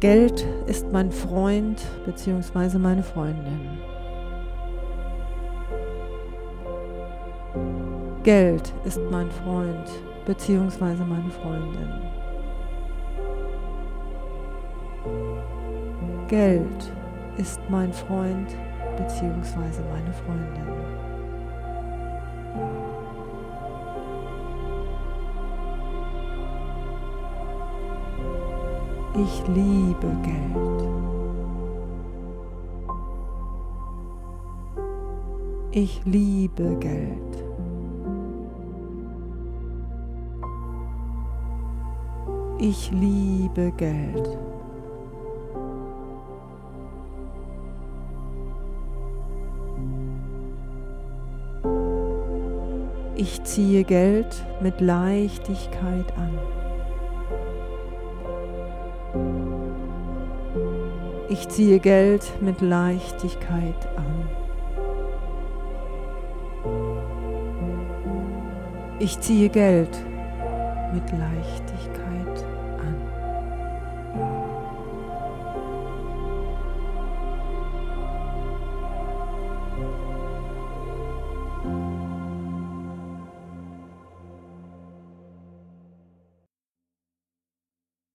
Geld ist mein Freund bzw. meine Freundin. Geld ist mein Freund bzw. meine Freundin. Geld ist mein Freund bzw. meine Freundin. Ich liebe Geld. Ich liebe Geld. Ich liebe Geld. Ich ziehe Geld mit Leichtigkeit an. Ich ziehe Geld mit Leichtigkeit an. Ich ziehe Geld mit Leichtigkeit an.